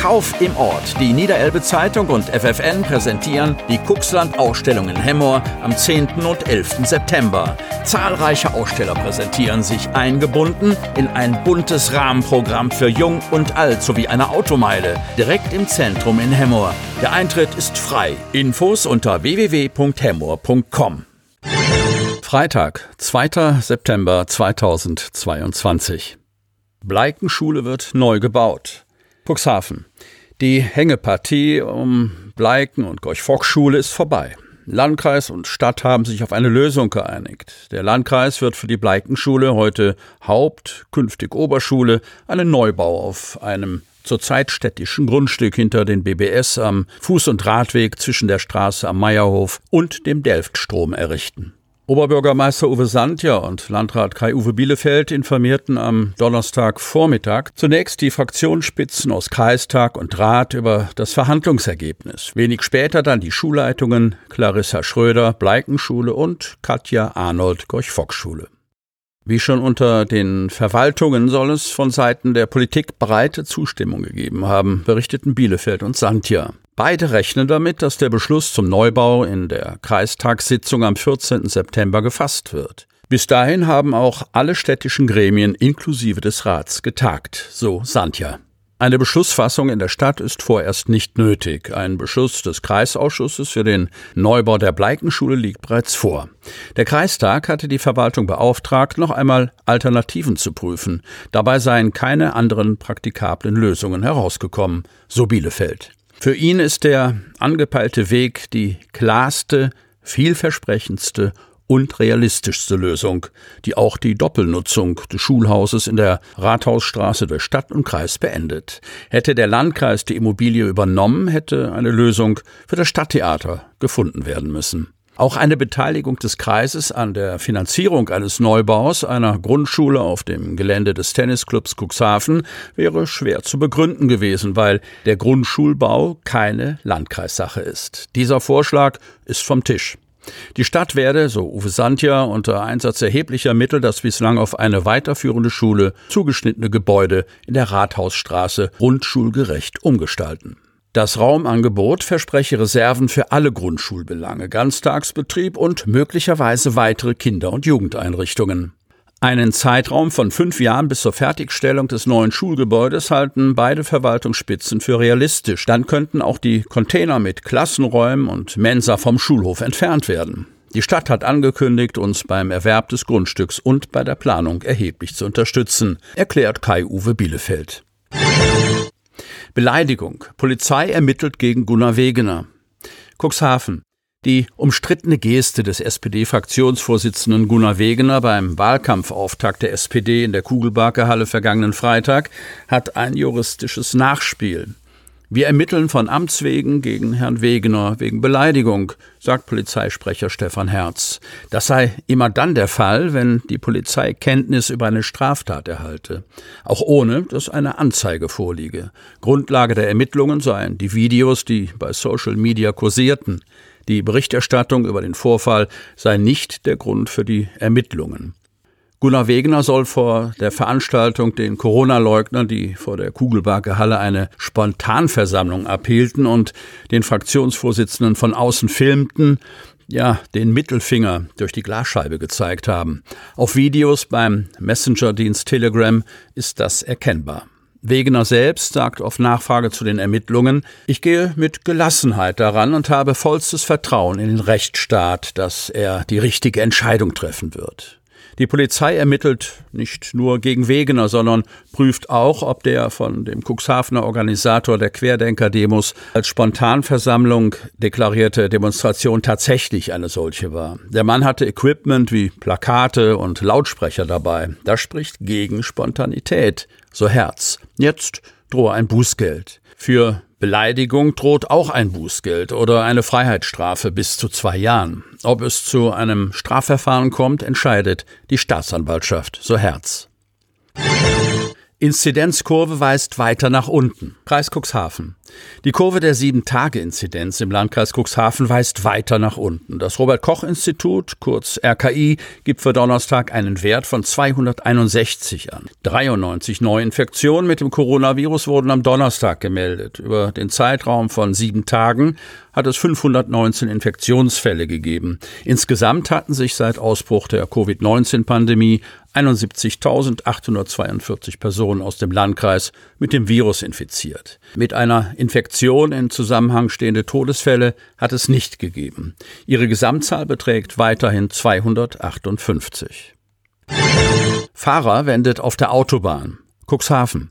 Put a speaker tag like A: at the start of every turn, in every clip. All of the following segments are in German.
A: kauf im Ort. Die Niederelbe Zeitung und FFN präsentieren die Kuxland Ausstellung in Hemmoor am 10. und 11. September. Zahlreiche Aussteller präsentieren sich eingebunden in ein buntes Rahmenprogramm für Jung und Alt sowie eine Automeile direkt im Zentrum in Hemmoor. Der Eintritt ist frei. Infos unter www.hemmoor.com. Freitag, 2. September 2022. Bleikenschule wird neu gebaut. Cuxhaven. Die Hängepartie um Bleiken und Gorch-Fock-Schule ist vorbei. Landkreis und Stadt haben sich auf eine Lösung geeinigt. Der Landkreis wird für die Bleikenschule, heute Haupt-, künftig Oberschule, einen Neubau auf einem zurzeit städtischen Grundstück hinter den BBS am Fuß- und Radweg zwischen der Straße am Meierhof und dem Delftstrom errichten. Oberbürgermeister Uwe Sandja und Landrat Kai-Uwe Bielefeld informierten am Donnerstagvormittag zunächst die Fraktionsspitzen aus Kreistag und Rat über das Verhandlungsergebnis. Wenig später dann die Schulleitungen Clarissa Schröder, Bleikenschule und Katja Arnold, Gorch-Fock-Schule. Wie schon unter den Verwaltungen soll es von Seiten der Politik breite Zustimmung gegeben haben, berichteten Bielefeld und Santja. Beide rechnen damit, dass der Beschluss zum Neubau in der Kreistagssitzung am 14. September gefasst wird. Bis dahin haben auch alle städtischen Gremien inklusive des Rats getagt, so Santja. Eine Beschlussfassung in der Stadt ist vorerst nicht nötig. Ein Beschluss des Kreisausschusses für den Neubau der Bleikenschule liegt bereits vor. Der Kreistag hatte die Verwaltung beauftragt, noch einmal Alternativen zu prüfen. Dabei seien keine anderen praktikablen Lösungen herausgekommen, so Bielefeld. Für ihn ist der angepeilte Weg die klarste, vielversprechendste und realistischste Lösung, die auch die Doppelnutzung des Schulhauses in der Rathausstraße durch Stadt und Kreis beendet. Hätte der Landkreis die Immobilie übernommen, hätte eine Lösung für das Stadttheater gefunden werden müssen. Auch eine Beteiligung des Kreises an der Finanzierung eines Neubaus einer Grundschule auf dem Gelände des Tennisclubs Cuxhaven wäre schwer zu begründen gewesen, weil der Grundschulbau keine Landkreissache ist. Dieser Vorschlag ist vom Tisch. Die Stadt werde, so Uwe Santja, unter Einsatz erheblicher Mittel das bislang auf eine weiterführende Schule zugeschnittene Gebäude in der Rathausstraße grundschulgerecht umgestalten. Das Raumangebot verspreche Reserven für alle Grundschulbelange, Ganztagsbetrieb und möglicherweise weitere Kinder- und Jugendeinrichtungen. Einen Zeitraum von fünf Jahren bis zur Fertigstellung des neuen Schulgebäudes halten beide Verwaltungsspitzen für realistisch. Dann könnten auch die Container mit Klassenräumen und Mensa vom Schulhof entfernt werden. Die Stadt hat angekündigt, uns beim Erwerb des Grundstücks und bei der Planung erheblich zu unterstützen, erklärt Kai-Uwe Bielefeld. Beleidigung. Polizei ermittelt gegen Gunnar Wegener. Cuxhaven. Die umstrittene Geste des SPD-Fraktionsvorsitzenden Gunnar Wegener beim Wahlkampfauftakt der SPD in der Kugelbarke Halle vergangenen Freitag hat ein juristisches Nachspiel. Wir ermitteln von Amts wegen gegen Herrn Wegener wegen Beleidigung, sagt Polizeisprecher Stefan Herz. Das sei immer dann der Fall, wenn die Polizei Kenntnis über eine Straftat erhalte, auch ohne, dass eine Anzeige vorliege. Grundlage der Ermittlungen seien die Videos, die bei Social Media kursierten. Die Berichterstattung über den Vorfall sei nicht der Grund für die Ermittlungen. Gunnar Wegener soll vor der Veranstaltung den Corona-Leugnern, die vor der Kugelbarke Halle eine Spontanversammlung abhielten und den Fraktionsvorsitzenden von außen filmten, ja, den Mittelfinger durch die Glasscheibe gezeigt haben. Auf Videos beim Messenger-Dienst Telegram ist das erkennbar. Wegener selbst sagt auf Nachfrage zu den Ermittlungen, ich gehe mit Gelassenheit daran und habe vollstes Vertrauen in den Rechtsstaat, dass er die richtige Entscheidung treffen wird. Die Polizei ermittelt nicht nur gegen Wegener, sondern prüft auch, ob der von dem Cuxhavener Organisator der Querdenker-Demos als Spontanversammlung deklarierte Demonstration tatsächlich eine solche war. Der Mann hatte Equipment wie Plakate und Lautsprecher dabei. Das spricht gegen Spontanität. So Herz. Jetzt drohe ein Bußgeld. Für Beleidigung droht auch ein Bußgeld oder eine Freiheitsstrafe bis zu zwei Jahren. Ob es zu einem Strafverfahren kommt, entscheidet die Staatsanwaltschaft, so Herz. Inzidenzkurve weist weiter nach unten. Kreis Cuxhaven. Die Kurve der Sieben-Tage-Inzidenz im Landkreis Cuxhaven weist weiter nach unten. Das Robert-Koch-Institut, kurz RKI, gibt für Donnerstag einen Wert von 261 an. 93 Neuinfektionen mit dem Coronavirus wurden am Donnerstag gemeldet. Über den Zeitraum von sieben Tagen hat es 519 Infektionsfälle gegeben. Insgesamt hatten sich seit Ausbruch der Covid-19-Pandemie 71.842 Personen aus dem Landkreis mit dem Virus infiziert. Mit einer Infektion in Zusammenhang stehende Todesfälle hat es nicht gegeben. Ihre Gesamtzahl beträgt weiterhin 258. Fahrer wendet auf der Autobahn. Cuxhaven.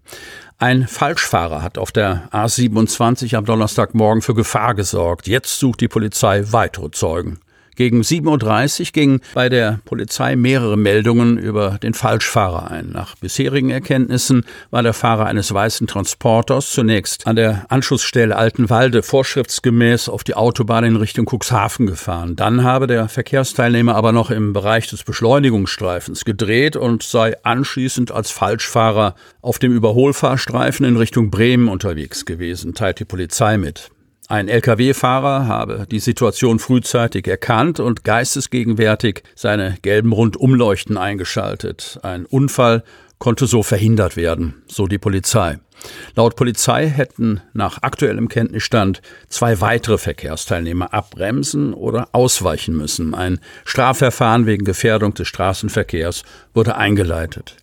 A: Ein Falschfahrer hat auf der A27 am Donnerstagmorgen für Gefahr gesorgt. Jetzt sucht die Polizei weitere Zeugen. Gegen 7.30 Uhr gingen bei der Polizei mehrere Meldungen über den Falschfahrer ein. Nach bisherigen Erkenntnissen war der Fahrer eines weißen Transporters zunächst an der Anschlussstelle Altenwalde vorschriftsgemäß auf die Autobahn in Richtung Cuxhaven gefahren. Dann habe der Verkehrsteilnehmer aber noch im Bereich des Beschleunigungsstreifens gedreht und sei anschließend als Falschfahrer auf dem Überholfahrstreifen in Richtung Bremen unterwegs gewesen, teilt die Polizei mit. Ein Lkw-Fahrer habe die Situation frühzeitig erkannt und geistesgegenwärtig seine gelben Rundumleuchten eingeschaltet. Ein Unfall konnte so verhindert werden, so die Polizei. Laut Polizei hätten nach aktuellem Kenntnisstand zwei weitere Verkehrsteilnehmer abbremsen oder ausweichen müssen. Ein Strafverfahren wegen Gefährdung des Straßenverkehrs wurde eingeleitet.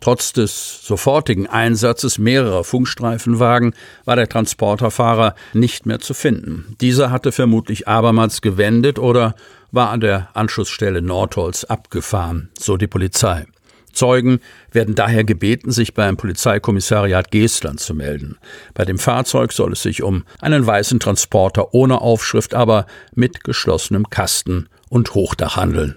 A: Trotz des sofortigen Einsatzes mehrerer Funkstreifenwagen war der Transporterfahrer nicht mehr zu finden. Dieser hatte vermutlich abermals gewendet oder war an der Anschlussstelle Nordholz abgefahren, so die Polizei. Zeugen werden daher gebeten, sich beim Polizeikommissariat Geestland zu melden. Bei dem Fahrzeug soll es sich um einen weißen Transporter ohne Aufschrift, aber mit geschlossenem Kasten und Hochdach handeln.